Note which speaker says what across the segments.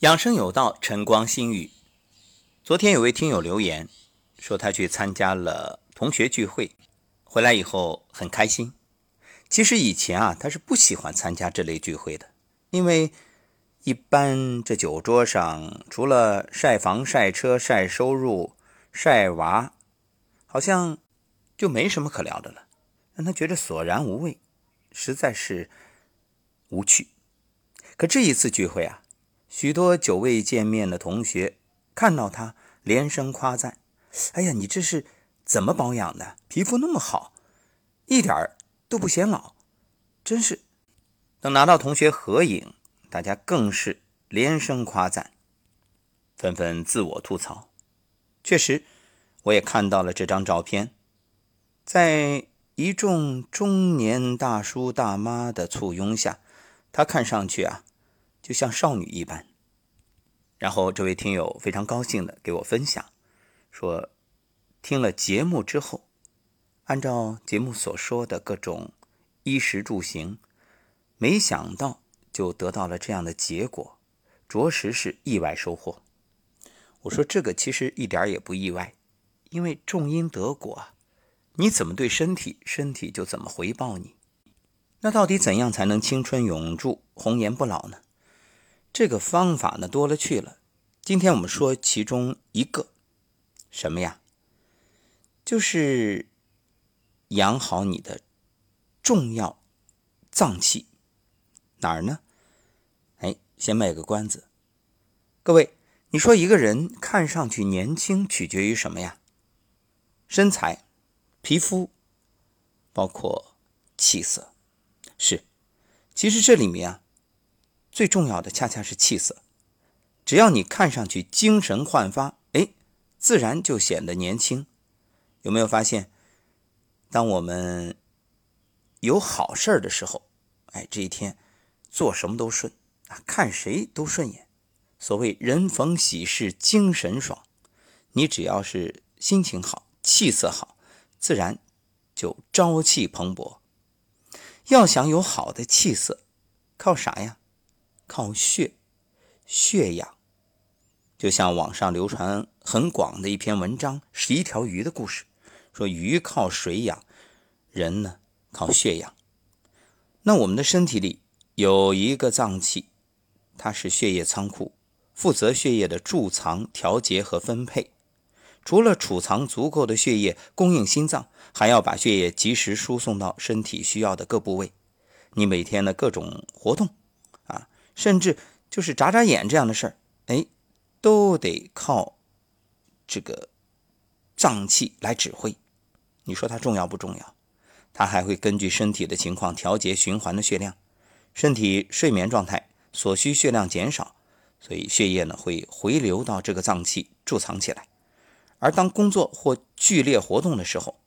Speaker 1: 养生有道，晨光心语。昨天有位听友留言说，他去参加了同学聚会，回来以后很开心。其实以前啊，他是不喜欢参加这类聚会的，因为一般这酒桌上除了晒房、晒车、晒收入、晒娃，好像就没什么可聊的了，让他觉得索然无味，实在是无趣。可这一次聚会啊，许多久未见面的同学看到他，连声夸赞：“哎呀，你这是怎么保养的？皮肤那么好，一点都不显老，真是。”等拿到同学合影，大家更是连声夸赞，纷纷自我吐槽。确实，我也看到了这张照片，在一众中年大叔大妈的簇拥下，他看上去啊。就像少女一般。然后这位听友非常高兴的给我分享，说听了节目之后，按照节目所说的各种衣食住行，没想到就得到了这样的结果，着实是意外收获。我说这个其实一点也不意外，因为种因得果，你怎么对身体，身体就怎么回报你。那到底怎样才能青春永驻、红颜不老呢？这个方法呢多了去了，今天我们说其中一个，什么呀？就是养好你的重要脏器，哪儿呢？哎，先卖个关子。各位，你说一个人看上去年轻，取决于什么呀？身材、皮肤，包括气色，是。其实这里面啊。最重要的恰恰是气色，只要你看上去精神焕发，哎，自然就显得年轻。有没有发现，当我们有好事的时候，哎，这一天做什么都顺啊，看谁都顺眼。所谓人逢喜事精神爽，你只要是心情好、气色好，自然就朝气蓬勃。要想有好的气色，靠啥呀？靠血，血养，就像网上流传很广的一篇文章《十一条鱼的故事》，说鱼靠水养，人呢靠血养。那我们的身体里有一个脏器，它是血液仓库，负责血液的贮藏、调节和分配。除了储藏足够的血液供应心脏，还要把血液及时输送到身体需要的各部位。你每天的各种活动。甚至就是眨眨眼这样的事儿，哎，都得靠这个脏器来指挥。你说它重要不重要？它还会根据身体的情况调节循环的血量。身体睡眠状态所需血量减少，所以血液呢会回流到这个脏器贮藏起来。而当工作或剧烈活动的时候，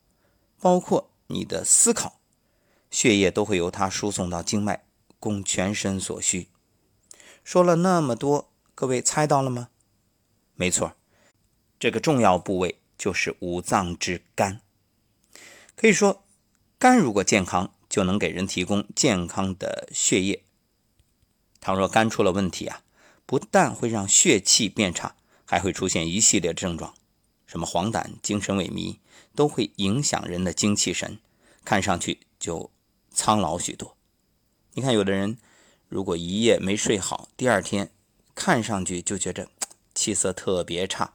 Speaker 1: 包括你的思考，血液都会由它输送到经脉，供全身所需。说了那么多，各位猜到了吗？没错，这个重要部位就是五脏之肝。可以说，肝如果健康，就能给人提供健康的血液。倘若肝出了问题啊，不但会让血气变差，还会出现一系列症状，什么黄疸、精神萎靡，都会影响人的精气神，看上去就苍老许多。你看，有的人。如果一夜没睡好，第二天看上去就觉得 气色特别差，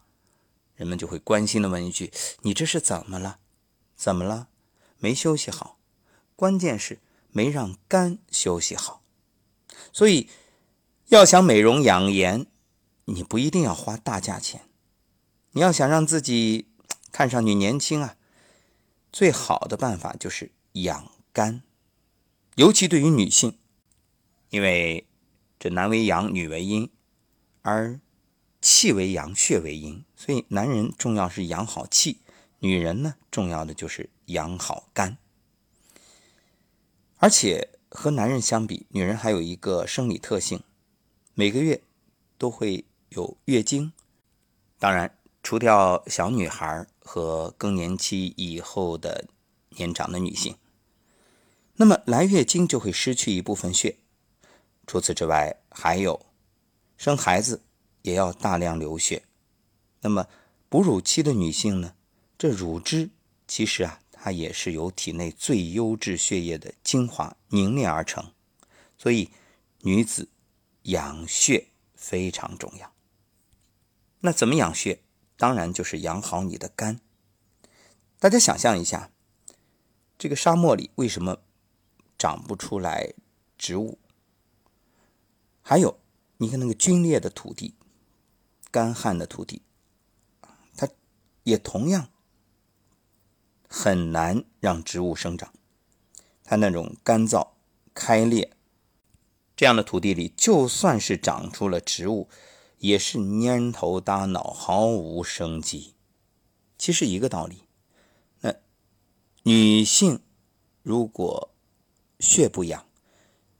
Speaker 1: 人们就会关心的问一句：“你这是怎么了？怎么了？没休息好？关键是没让肝休息好。”所以，要想美容养颜，你不一定要花大价钱。你要想让自己 看上去年轻啊，最好的办法就是养肝，尤其对于女性。因为这男为阳，女为阴，而气为阳，血为阴，所以男人重要是养好气，女人呢重要的就是养好肝。而且和男人相比，女人还有一个生理特性，每个月都会有月经。当然，除掉小女孩和更年期以后的年长的女性，那么来月经就会失去一部分血。除此之外，还有生孩子也要大量流血。那么哺乳期的女性呢，这乳汁其实啊，它也是由体内最优质血液的精华凝练而成，所以女子养血非常重要。那怎么养血？当然就是养好你的肝。大家想象一下，这个沙漠里为什么长不出来植物？还有，你看那个龟裂的土地、干旱的土地，它也同样很难让植物生长。它那种干燥、开裂这样的土地里，就算是长出了植物，也是蔫头耷脑，毫无生机。其实一个道理。那女性如果血不养，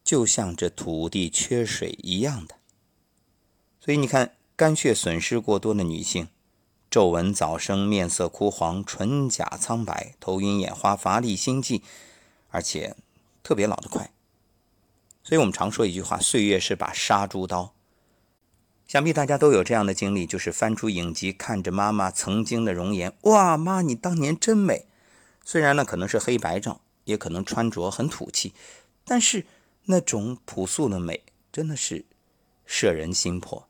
Speaker 1: 就像这土地缺水一样的，所以你看，肝血损失过多的女性，皱纹早生，面色枯黄，唇甲苍白，头晕眼花，乏力心悸，而且特别老得快。所以我们常说一句话：“岁月是把杀猪刀。”想必大家都有这样的经历，就是翻出影集，看着妈妈曾经的容颜，哇，妈，你当年真美。虽然呢可能是黑白照，也可能穿着很土气，但是。那种朴素的美，真的是摄人心魄。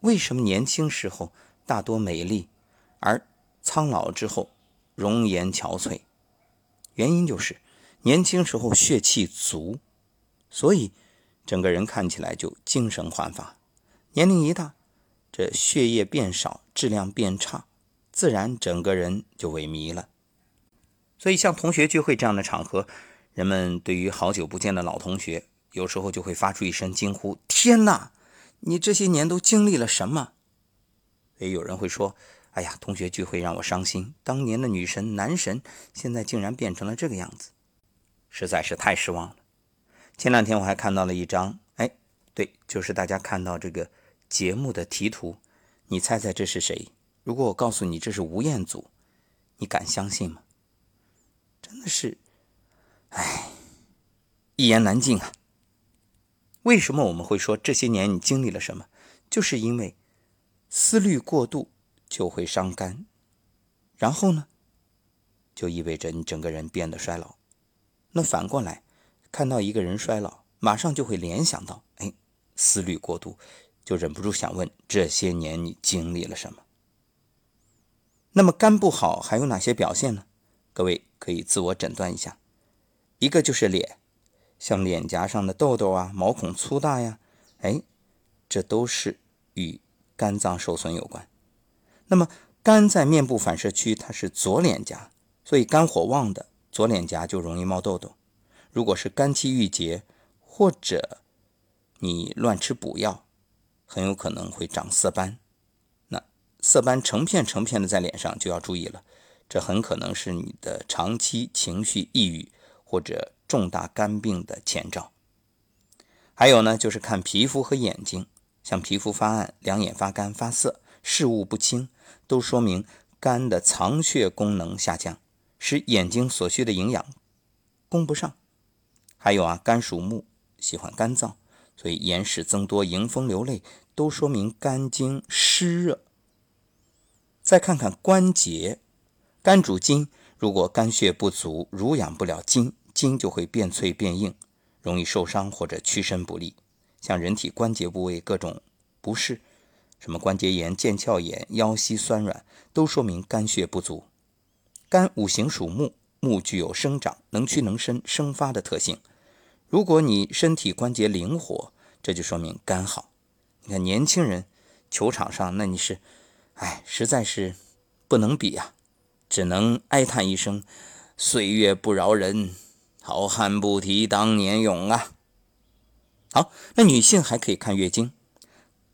Speaker 1: 为什么年轻时候大多美丽，而苍老之后容颜憔悴？原因就是年轻时候血气足，所以整个人看起来就精神焕发。年龄一大，这血液变少，质量变差，自然整个人就萎靡了。所以像同学聚会这样的场合。人们对于好久不见的老同学，有时候就会发出一声惊呼：“天哪，你这些年都经历了什么？”也有人会说：“哎呀，同学聚会让我伤心，当年的女神男神，现在竟然变成了这个样子，实在是太失望了。”前两天我还看到了一张，哎，对，就是大家看到这个节目的题图，你猜猜这是谁？如果我告诉你这是吴彦祖，你敢相信吗？真的是。唉，一言难尽啊。为什么我们会说这些年你经历了什么？就是因为思虑过度就会伤肝，然后呢，就意味着你整个人变得衰老。那反过来，看到一个人衰老，马上就会联想到，哎，思虑过度，就忍不住想问：这些年你经历了什么？那么肝不好还有哪些表现呢？各位可以自我诊断一下。一个就是脸，像脸颊上的痘痘啊、毛孔粗大呀，哎，这都是与肝脏受损有关。那么肝在面部反射区，它是左脸颊，所以肝火旺的左脸颊就容易冒痘痘。如果是肝气郁结，或者你乱吃补药，很有可能会长色斑。那色斑成片成片的在脸上，就要注意了，这很可能是你的长期情绪抑郁。或者重大肝病的前兆，还有呢，就是看皮肤和眼睛，像皮肤发暗、两眼发干、发涩、视物不清，都说明肝的藏血功能下降，使眼睛所需的营养供不上。还有啊，肝属木，喜欢干燥，所以眼屎增多、迎风流泪，都说明肝经湿热。再看看关节，肝主筋。如果肝血不足，濡养不了筋，筋就会变脆变硬，容易受伤或者屈伸不利。像人体关节部位各种不适，什么关节炎、腱鞘炎、腰膝酸软，都说明肝血不足。肝五行属木，木具有生长、能屈能伸、生发的特性。如果你身体关节灵活，这就说明肝好。你看年轻人球场上，那你是，哎，实在是不能比呀。只能哀叹一声：“岁月不饶人，好汉不提当年勇啊！”好，那女性还可以看月经，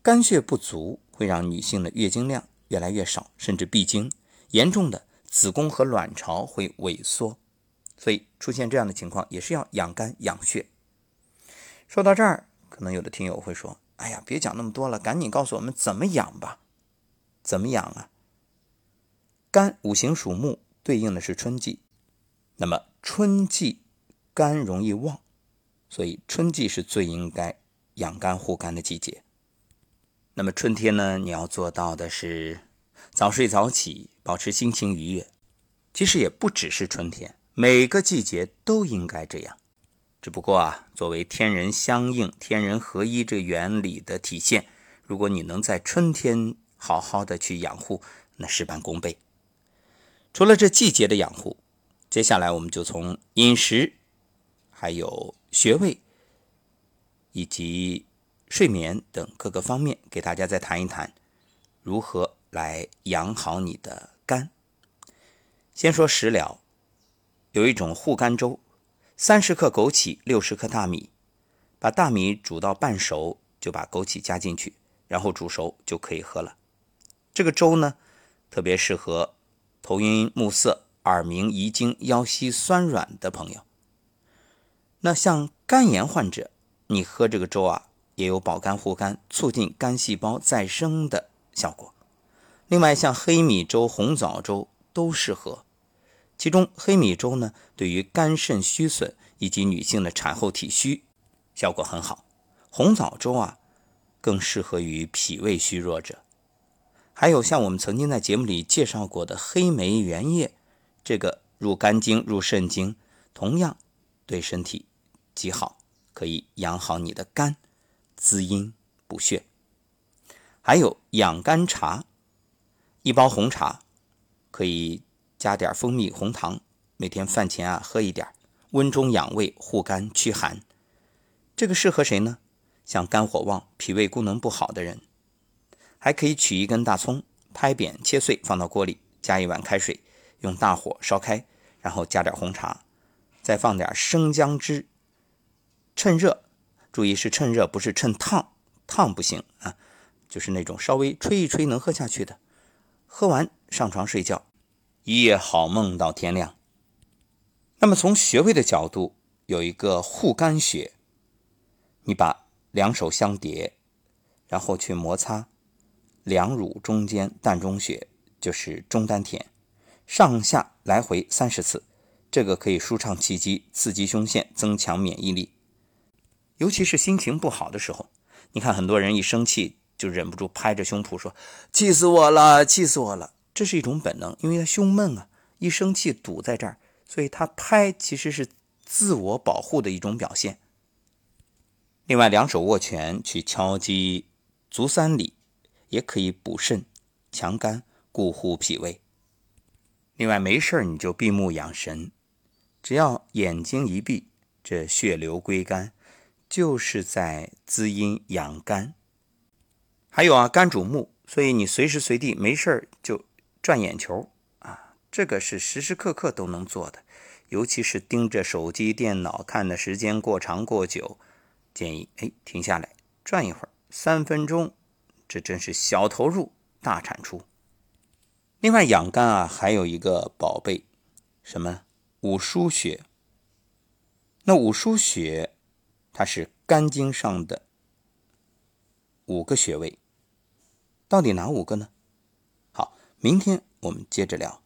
Speaker 1: 肝血不足会让女性的月经量越来越少，甚至闭经，严重的子宫和卵巢会萎缩，所以出现这样的情况也是要养肝养血。说到这儿，可能有的听友会说：“哎呀，别讲那么多了，赶紧告诉我们怎么养吧？怎么养啊？”肝五行属木，对应的是春季。那么春季肝容易旺，所以春季是最应该养肝护肝的季节。那么春天呢，你要做到的是早睡早起，保持心情愉悦。其实也不只是春天，每个季节都应该这样。只不过啊，作为天人相应、天人合一这原理的体现，如果你能在春天好好的去养护，那事半功倍。除了这季节的养护，接下来我们就从饮食、还有穴位以及睡眠等各个方面，给大家再谈一谈如何来养好你的肝。先说食疗，有一种护肝粥，三十克枸杞，六十克大米，把大米煮到半熟，就把枸杞加进去，然后煮熟就可以喝了。这个粥呢，特别适合头晕目涩、耳鸣遗精、腰膝酸软的朋友。那像肝炎患者，你喝这个粥啊，也有保肝护肝、促进肝细胞再生的效果。另外，像黑米粥、红枣粥都适合。其中黑米粥呢，对于肝肾虚损以及女性的产后体虚效果很好。红枣粥啊，更适合于脾胃虚弱者。还有像我们曾经在节目里介绍过的黑莓原液，这个入肝经、入肾经，同样对身体极好，可以养好你的肝，滋阴补血。还有养肝茶，一包红茶可以。加点蜂蜜、红糖，每天饭前啊喝一点，温中养胃、护肝驱寒。这个适合谁呢？像肝火旺、脾胃功能不好的人，还可以取一根大葱，拍扁切碎，放到锅里，加一碗开水，用大火烧开，然后加点红茶，再放点生姜汁，趁热，注意是趁热，不是趁烫，烫不行啊，就是那种稍微吹一吹能喝下去的。喝完上床睡觉。一夜好梦到天亮。那么从穴位的角度，有一个护肝穴，你把两手相叠，然后去摩擦两乳中间膻中穴，就是中丹田，上下来回三十次，这个可以舒畅气机，刺激胸腺，增强免疫力。尤其是心情不好的时候，你看很多人一生气就忍不住拍着胸脯说：“气死我了，气死我了。”这是一种本能，因为他胸闷啊，一生气堵在这儿，所以他拍其实是自我保护的一种表现。另外，两手握拳去敲击足三里，也可以补肾、强肝、固护脾胃。另外，没事你就闭目养神，只要眼睛一闭，这血流归肝，就是在滋阴养肝。还有啊，肝主目，所以你随时随地没事就。转眼球啊，这个是时时刻刻都能做的，尤其是盯着手机、电脑看的时间过长过久，建议哎停下来转一会儿，三分钟，这真是小投入大产出。另外养肝啊，还有一个宝贝，什么五腧穴。那五腧穴它是肝经上的五个穴位，到底哪五个呢？好明天我们接着聊。